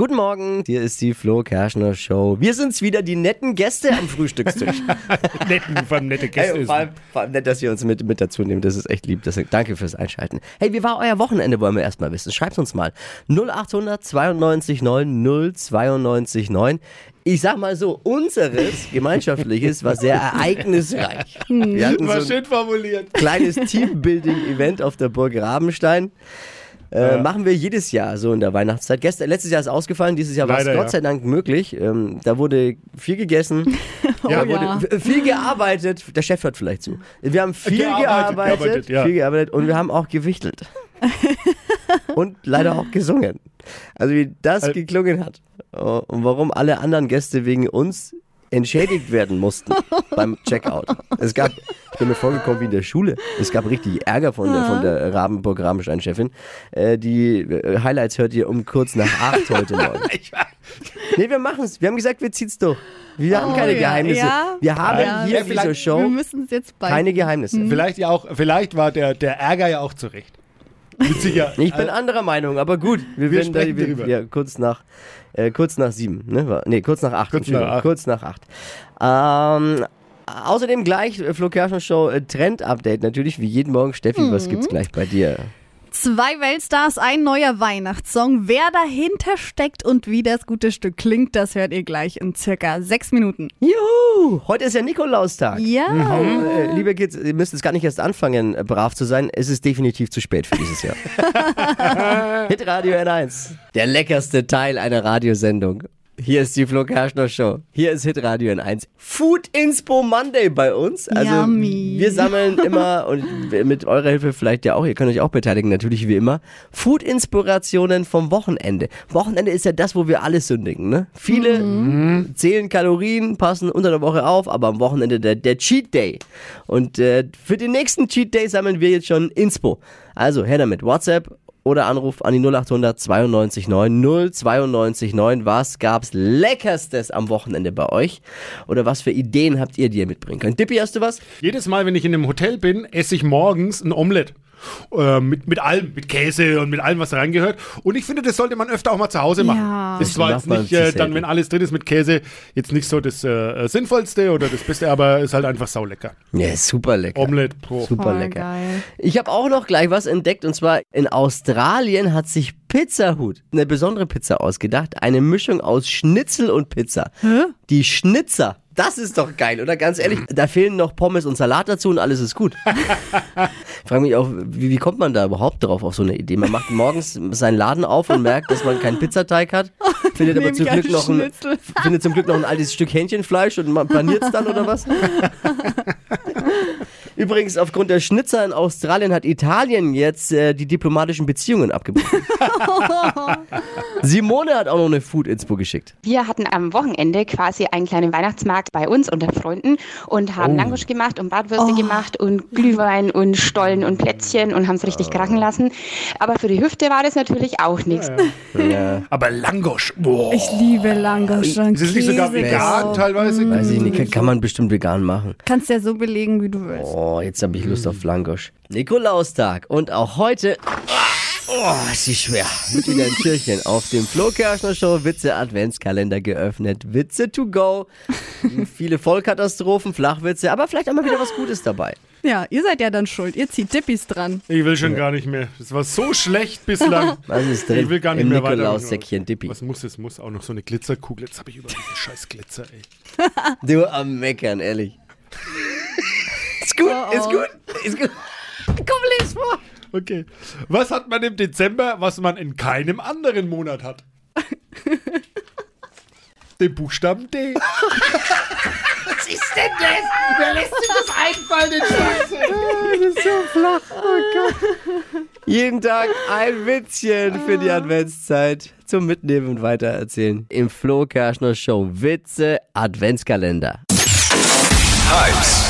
Guten Morgen, hier ist die Flo Kerschner Show. Wir sind's wieder, die netten Gäste am Frühstückstisch. Netten, vor allem nette Gäste. Hey, vor, allem, vor allem nett, dass ihr uns mit, mit dazu nehmt. Das ist echt lieb. Das, danke fürs Einschalten. Hey, wie war euer Wochenende, wollen wir erstmal wissen. Schreibt uns mal. 0800 92 9 092 9. Ich sag mal so, unseres gemeinschaftliches war sehr ereignisreich. Wir hatten War so schön formuliert. kleines Teambuilding-Event auf der Burg Rabenstein. Äh, Machen wir jedes Jahr so in der Weihnachtszeit. Gestern, letztes Jahr ist ausgefallen, dieses Jahr war es Gott ja. sei Dank möglich. Ähm, da wurde viel gegessen, Ja, da wurde viel gearbeitet. Der Chef hört vielleicht zu. Wir haben viel Gearbeitet, gearbeitet, gearbeitet, ja. viel gearbeitet und wir haben auch gewichtelt. und leider auch gesungen. Also wie das geklungen hat Oh, und warum alle anderen Gäste wegen uns entschädigt werden mussten beim Checkout. Es gab, ich bin mir vorgekommen wie in der Schule. Es gab richtig Ärger von der, von der Rabenburg Rabenstein-Chefin. Äh, die äh, Highlights hört ihr um kurz nach acht heute Morgen. Nee, wir machen es. Wir haben gesagt, wir ziehen's durch. Wir haben keine ja. Geheimnisse. Ja. Wir haben Ja, hier in dieser Show müssen es jetzt bei. keine Geheimnisse. Vielleicht ja auch, vielleicht war der, der Ärger ja auch zurecht. Sicherheit. Ich bin anderer Meinung, aber gut. Wir, Wir werden da, drüber. ja, kurz nach äh, kurz nach sieben, ne? Nee, kurz nach acht. Kurz nach acht. Kurz nach acht. Ähm, außerdem gleich äh, Flo Kerschner Show äh, Trend-Update natürlich, wie jeden Morgen. Steffi, was gibt's gleich bei dir? Zwei Weltstars, ein neuer Weihnachtssong. Wer dahinter steckt und wie das gute Stück klingt, das hört ihr gleich in circa sechs Minuten. Juhu! Heute ist ja Nikolaustag. Ja. Äh, liebe Kids, ihr müsst jetzt gar nicht erst anfangen, äh, brav zu sein. Es ist definitiv zu spät für dieses Jahr. Hit Radio N1. Der leckerste Teil einer Radiosendung. Hier ist die Flo Kerschner Show. Hier ist Hit Radio N1. Food Inspo Monday bei uns. Also Yummy. wir sammeln immer und mit eurer Hilfe vielleicht ja auch, ihr könnt euch auch beteiligen, natürlich wie immer. Food Inspirationen vom Wochenende. Wochenende ist ja das, wo wir alles sündigen, ne? Viele zählen Kalorien, passen unter der Woche auf, aber am Wochenende der, der Cheat Day. Und äh, für den nächsten Cheat Day sammeln wir jetzt schon Inspo. Also her damit. WhatsApp oder Anruf an die 0800 92 9 092 9. Was gab's Leckerstes am Wochenende bei euch? Oder was für Ideen habt ihr, die ihr mitbringen könnt? Dippi, hast du was? Jedes Mal, wenn ich in einem Hotel bin, esse ich morgens ein Omelett. Äh, mit, mit allem, mit Käse und mit allem, was da reingehört. Und ich finde, das sollte man öfter auch mal zu Hause machen. Ja. Ist zwar Das jetzt macht man nicht, äh, dann, wenn alles drin ist mit Käse, jetzt nicht so das äh, Sinnvollste oder das Beste, aber ist halt einfach saulecker. Ja, super lecker. Omelette, pro. Super Voll lecker. geil. Ich habe auch noch gleich was entdeckt und zwar in Australien hat sich Pizza Hut eine besondere Pizza ausgedacht. Eine Mischung aus Schnitzel und Pizza. Die Schnitzer. Das ist doch geil, oder? Ganz ehrlich, da fehlen noch Pommes und Salat dazu und alles ist gut. Ich frage mich auch, wie, wie kommt man da überhaupt drauf auf so eine Idee? Man macht morgens seinen Laden auf und merkt, dass man keinen Pizzateig hat, findet aber zum Glück noch ein, findet zum Glück noch ein altes Stück Hähnchenfleisch und man paniert es dann oder was? Übrigens, aufgrund der Schnitzer in Australien hat Italien jetzt äh, die diplomatischen Beziehungen abgebrochen. Simone hat auch noch eine Food-Inspo geschickt. Wir hatten am Wochenende quasi einen kleinen Weihnachtsmarkt bei uns unter Freunden und haben Langosch gemacht und Bratwürste gemacht und Glühwein und Stollen und Plätzchen und haben es richtig krachen lassen. Aber für die Hüfte war das natürlich auch nichts. Ja, Aber Langosch, boah. Ich liebe Langosch und Ist es nicht sogar vegan teilweise? weiß ich nicht, kann, kann man bestimmt vegan machen. Kannst ja so belegen, wie du willst. Oh, jetzt habe ich Lust auf Flangosch. Nikolaustag und auch heute. Oh, ist sie schwer. Mit wieder ein Türchen auf dem Flo Kerschner Show Witze Adventskalender geöffnet. Witze to go. Viele Vollkatastrophen, Flachwitze, aber vielleicht auch mal wieder was Gutes dabei. Ja, ihr seid ja dann schuld. Ihr zieht Dippis dran. Ich will schon gar nicht mehr. Das war so schlecht bislang. Was ist drin? Ich will gar nicht Im mehr weiter. Nikolaussäckchen Dippi. Was muss es? Muss auch noch so eine Glitzerkugel. Jetzt habe ich über diesen scheiß Glitzer, ey. Du am Meckern, ehrlich. Ist gut, ist gut, ist gut. Komm, les vor. Okay. Was hat man im Dezember, was man in keinem anderen Monat hat? Den Buchstaben D. Was ist denn das? Wer lässt sich das einfallen, den Scheiße? das ist so flach. Oh Gott. Jeden Tag ein Witzchen für die Adventszeit zum Mitnehmen und Weitererzählen. Im Flo Kerschner Show Witze Adventskalender. Hypes,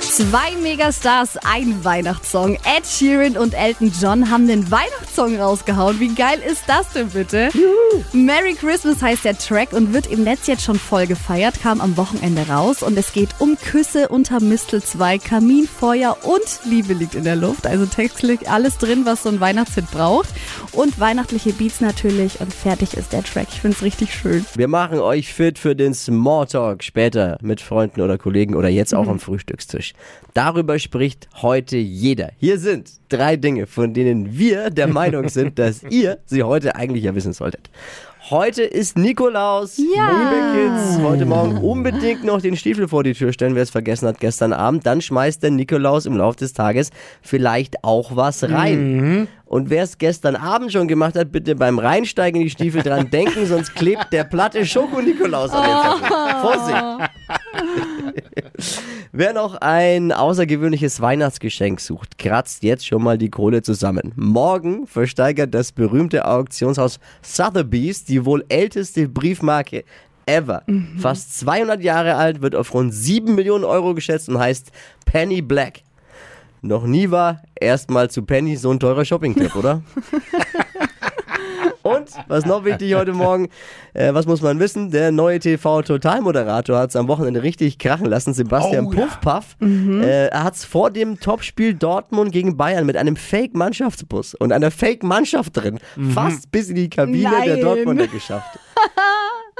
Zwei Megastars, ein Weihnachtssong. Ed Sheeran und Elton John haben den Weihnachtssong rausgehauen. Wie geil ist das denn bitte? Merry Christmas heißt der Track und wird im Netz jetzt schon voll gefeiert, kam am Wochenende raus und es geht um Küsse unter Mistelzweig, Kaminfeuer und Liebe liegt in der Luft. Also textlich alles drin, was so ein Weihnachtshit braucht. Und weihnachtliche Beats natürlich und fertig ist der Track. Ich finde es richtig schön. Wir machen euch fit für den Smalltalk später mit Freunden oder Kollegen oder jetzt auch am Frühstückstisch. Darüber spricht heute jeder. Hier sind drei Dinge, von denen wir der Meinung sind, dass ihr sie heute eigentlich ja wissen solltet. Heute ist Nikolaus. Ja. Liebe Kids, heute Morgen unbedingt noch den Stiefel vor die Tür stellen, wer es vergessen hat gestern Abend. Dann schmeißt der Nikolaus im Laufe des Tages vielleicht auch was rein. Und wer es gestern Abend schon gemacht hat, bitte beim Reinsteigen in die Stiefel dran denken, sonst klebt der platte Schoko-Nikolaus an den Zettel. Vorsicht! Wer noch ein außergewöhnliches Weihnachtsgeschenk sucht, kratzt jetzt schon mal die Kohle zusammen. Morgen versteigert das berühmte Auktionshaus Sotheby's die wohl älteste Briefmarke ever. Fast 200 Jahre alt, wird auf rund 7 Millionen Euro geschätzt und heißt Penny Black. Noch nie war erstmal zu Penny so ein teurer Shopping-Tipp, oder? Und, was noch wichtig heute Morgen, äh, was muss man wissen? Der neue TV-Totalmoderator hat es am Wochenende richtig krachen lassen. Sebastian Oh, ja. Puffpaff. Äh, er hat es vor dem Topspiel Dortmund gegen Bayern mit einem Fake-Mannschaftsbus und einer Fake-Mannschaft drin fast bis in die Kabine der Nein. Dortmunder geschafft.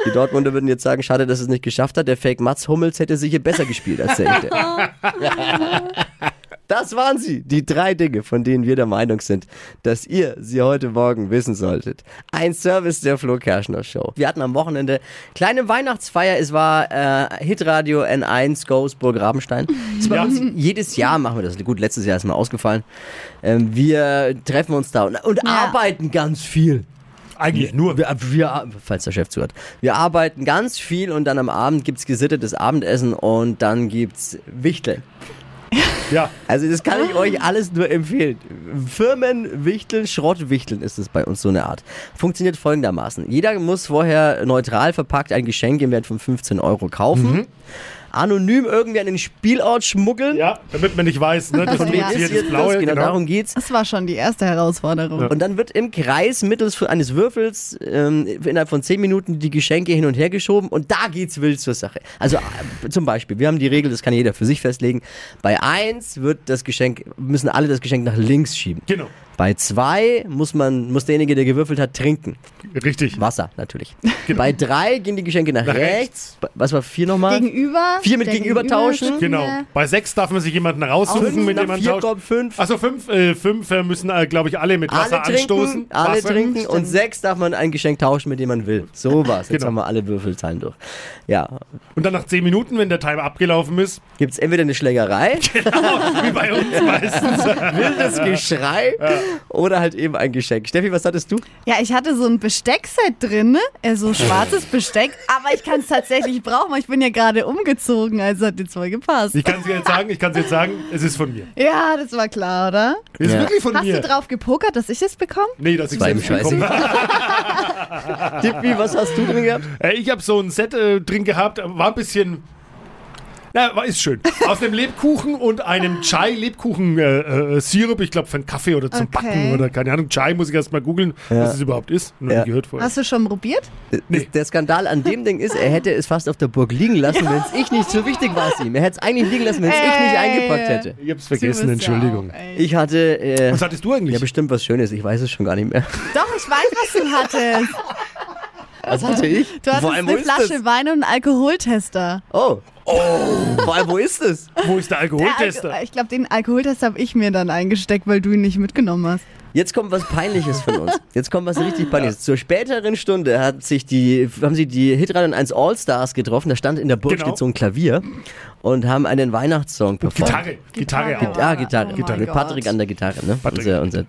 Die Dortmunder würden jetzt sagen, schade, dass es nicht geschafft hat. Der Fake Mats Hummels hätte sicher besser gespielt als der. Das waren sie, die drei Dinge, von denen wir der Meinung sind, dass ihr sie heute Morgen wissen solltet. Ein Service der Flo Kerschner Show. Wir hatten am Wochenende kleine Weihnachtsfeier. Es war äh, Hitradio N1 Ghostburg Rabenstein. Das ist bei Ja. jedes Jahr machen wir das. Gut, letztes Jahr ist mal ausgefallen. Ähm, wir treffen uns da und, und Ja. arbeiten ganz viel. Eigentlich nur. Wir, wir, falls der Chef zuhört. Wir arbeiten ganz viel und dann am Abend gibt's gesittetes Abendessen und dann gibt's Wichteln. Ja. Also das kann ich euch alles nur empfehlen. Firmenwichteln, Schrottwichteln ist es bei uns so eine Art. Funktioniert folgendermaßen. Jeder muss vorher neutral verpackt ein Geschenk im Wert von 15 Euro kaufen. Anonym irgendwie an den Spielort schmuggeln. Ja, damit man nicht weiß, ne? Das Von ist wem jetzt ist hier das das? Blaue. Genau, Genau. darum geht's. Das war schon die erste Herausforderung. Und dann wird im Kreis mittels eines Würfels ähm, innerhalb von 10 Minuten die Geschenke hin und her geschoben und da geht's wild zur Sache. Also äh, zum Beispiel, wir haben die Regel, das kann jeder für sich festlegen. Bei 1 wird das Geschenk, müssen alle das Geschenk nach links schieben. Genau. Bei 2 muss man, muss derjenige, der gewürfelt hat, trinken. Richtig. Wasser natürlich. Bei 3 gehen die Geschenke nach, Nach rechts. rechts. Was war 4 nochmal? Gegenüber. Vier mit der gegenüber tauschen? Genau. Bei sechs darf man sich jemanden raussuchen, Fünf mit dem man vier tauscht. kommt 5. Achso, fünf, äh, fünf äh, müssen, äh, glaube ich, alle mit Wasser Alle trinken, anstoßen. alle Wasser. trinken und sechs darf man ein Geschenk tauschen, mit dem man will. So war's. Jetzt Genau. haben wir alle Würfelzahlen durch. Ja, Und dann nach zehn Minuten, wenn der Timer abgelaufen ist, gibt's entweder eine Schlägerei, wie bei uns meistens. wildes Geschrei oder halt eben ein Geschenk. Steffi, was hattest du? Ja, ich hatte so ein Besteckset drin, ne? äh, so schwarzes Besteck, aber ich kann es tatsächlich brauchen, weil ich bin ja gerade umgezogen, also hat jetzt voll gepasst. Ich kann es dir jetzt sagen, ich kann es jetzt sagen, es ist von mir. Ja, das war klar, oder? Es ist Ja. wirklich von Hast mir. du drauf gepokert, dass ich es bekomme? Nee, das ist war ihm selbst bekommen. Tippi, was hast du drin gehabt? Äh, Ich habe so ein Set äh, drin gehabt, war ein bisschen. Na, war, ist schön. Aus einem Lebkuchen und einem Chai-Lebkuchen-Sirup, äh, Sirup, ich glaube für einen Kaffee oder zum Okay. Backen oder keine Ahnung. Chai muss ich erst mal googeln, was es überhaupt ist. Noch Ja. gehört vorher. Hast du schon probiert? Nee. Der Skandal an dem Ding ist, er hätte es fast auf der Burg liegen lassen, wenn es ich nicht so wichtig war es ihm. Er hätte es eigentlich liegen lassen, wenn es ich nicht eingepackt hätte. Ich hab's vergessen, ja Entschuldigung. auch. Ich hatte äh, was hattest du eigentlich? ja bestimmt was Schönes, ich weiß es schon gar nicht mehr. Doch, ich weiß, was du hattest. Was hatte ich? Du hattest Vor allem, wo eine ist Flasche das? Wein und einen Alkoholtester. Oh. Vor allem, wo ist es? Wo ist der Der Alkoholtester? Alko- ich glaube, den Alkoholtester habe ich mir dann eingesteckt, weil du ihn nicht mitgenommen hast. Jetzt kommt was Peinliches von uns. Jetzt kommt was richtig Peinliches. Zur späteren Stunde hat sich die, haben sie die Hitradio 1 All-Stars getroffen. Da stand in der Burg Genau. steht so ein Klavier und haben einen Weihnachtssong performt. Gitarre. Gitarre auch. Ja, Gitarre. Oh Gitarre. Mit Patrick an der Gitarre, ne? Patrick. Unser, unser,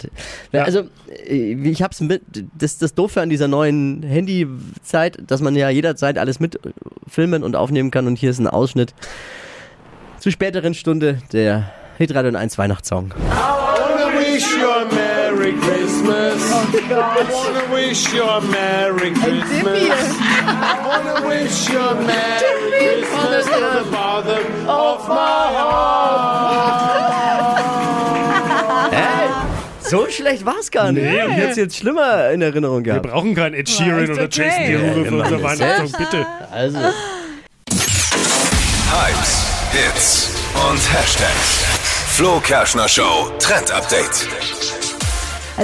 ja. Also, äh, ich hab's mit, das, das Doofe an dieser neuen Handyzeit, dass man ja jederzeit alles mitfilmen und aufnehmen kann und hier ist ein Ausschnitt zur späteren Stunde der Hitradio 1 Weihnachtssong. wanna wish you Merry Christmas. Oh God. I want to wish you a Merry Christmas. I want to wish you a Merry Christmas from the bottom of my heart. So schlecht war es gar nicht. Nee. Ich hätte es jetzt schlimmer in Erinnerung gehabt. Wir brauchen keinen Ed Sheeran oder okay. Jason Derulo für unsere Weihnachtssong, bitte. Also. Hypes, Hits und Hashtags. Flo Kerschner Show Trend Update.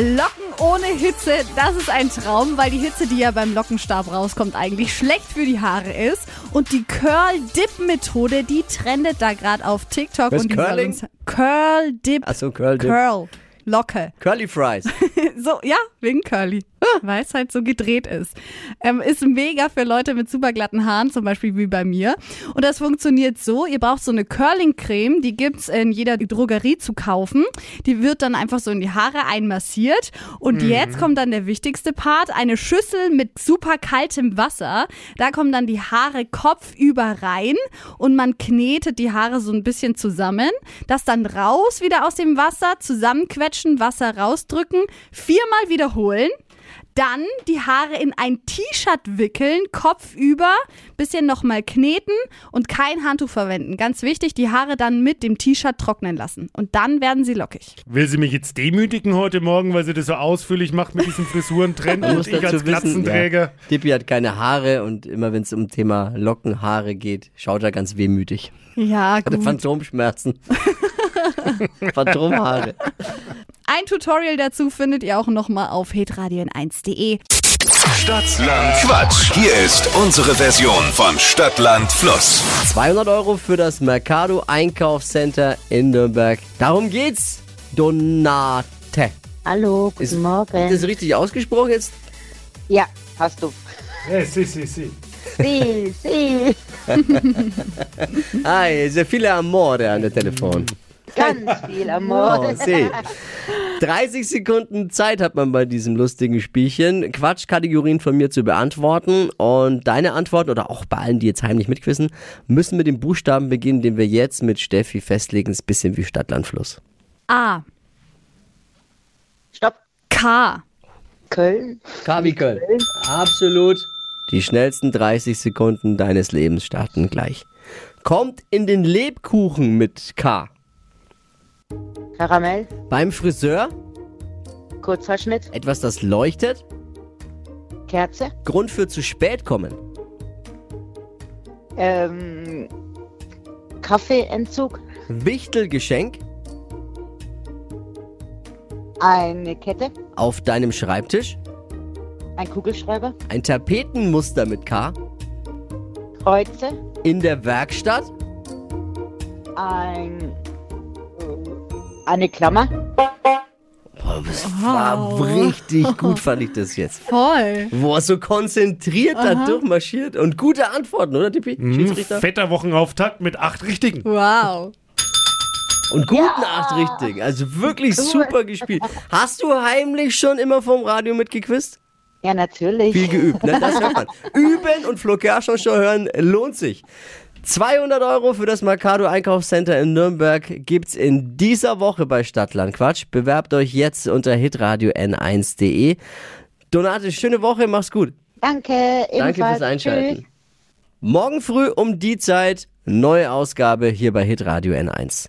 Locken ohne Hitze, das ist ein Traum, weil die Hitze, die ja beim Lockenstab rauskommt, eigentlich schlecht für die Haare ist. Und die Curl-Dip-Methode, die trendet da gerade auf TikTok. Was, und Curling? Curl-Dip. achso, Curl Dip. Curl. Locke. Curly Fries. So, ja, wegen Curly. Weil es halt so gedreht ist. Ähm, ist mega für Leute mit super glatten Haaren, zum Beispiel wie bei mir. Und das funktioniert so, ihr braucht so eine Curling-Creme, die gibt's in jeder Drogerie zu kaufen. Die wird dann einfach so in die Haare einmassiert. Und jetzt kommt dann der wichtigste Part, eine Schüssel mit super kaltem Wasser. Da kommen dann die Haare kopfüber rein und man knetet die Haare so ein bisschen zusammen. Das dann raus wieder aus dem Wasser, zusammenquetschen, Wasser rausdrücken, viermal wiederholen. Dann die Haare in ein T-Shirt wickeln, Kopf über, bisschen nochmal kneten und kein Handtuch verwenden. Ganz wichtig, die Haare dann mit dem T-Shirt trocknen lassen. Und dann werden sie lockig. Will sie mich jetzt demütigen heute Morgen, weil sie das so ausführlich macht mit diesem Frisurentrend und muss ich als Glatzenträger? ja, Dippy hat keine Haare und immer wenn es um Thema Lockenhaare geht, schaut er ganz wehmütig. Ja, Hatte gut. Phantomschmerzen. Phantomhaare. Ein Tutorial dazu findet ihr auch nochmal auf hitradion1.de. Stadtland Quatsch. Hier ist unsere Version von Stadtland Fluss. 200 Euro für das Mercado Einkaufscenter in Nürnberg. Darum geht's. Donate. Hallo, guten Ist Morgen. das richtig ausgesprochen jetzt? ja, hast du. Ja, si, si, si. Sie, sie. Ah, sehr viele Amore an der Telefon. Ganz viel Amor. Oh, seh. 30 Sekunden Zeit hat man bei diesem lustigen Spielchen, Quatschkategorien von mir zu beantworten. Und deine Antworten, oder auch bei allen, die jetzt heimlich mitquissen, müssen mit dem Buchstaben beginnen, den wir jetzt mit Steffi festlegen. Ist ein bisschen wie Stadtlandfluss. A. Stopp. K. Köln. K wie Köln. Absolut. Die schnellsten 30 Sekunden deines Lebens starten gleich. Kommt in den Lebkuchen mit K. Karamell. Beim Friseur Kurzhaarschnitt. etwas, das leuchtet. Kerze. Grund für zu spät kommen. Ähm, Kaffeeentzug. Wichtelgeschenk Eine Kette. auf deinem Schreibtisch. Ein Kugelschreiber. Ein Tapetenmuster mit K. Kreuze. In der Werkstatt. Ein. Eine Klammer. Boah, das war richtig gut, fand ich das jetzt. Voll. Boah, so konzentriert da durchmarschiert. Und gute Antworten, oder, Tippi? Mhm, Schiedsrichter? fetter Wochenauftakt mit acht Richtigen. Wow. Und guten acht richtig. Also wirklich super gespielt. Hast du heimlich schon immer vom Radio mitgequizt? Ja, natürlich. Viel geübt, ne? Das hört man. Üben und Flo Kerschner Show hören lohnt sich. 200 Euro für das Mercado Einkaufscenter in Nürnberg gibt's in dieser Woche bei Stadtland Quatsch. Bewerbt euch jetzt unter hitradio n1.de. Donate, schöne Woche, mach's gut. Danke. Danke Ebenfalls. fürs Einschalten. Tschüss. Morgen früh um die Zeit, neue Ausgabe hier bei Hitradio N1.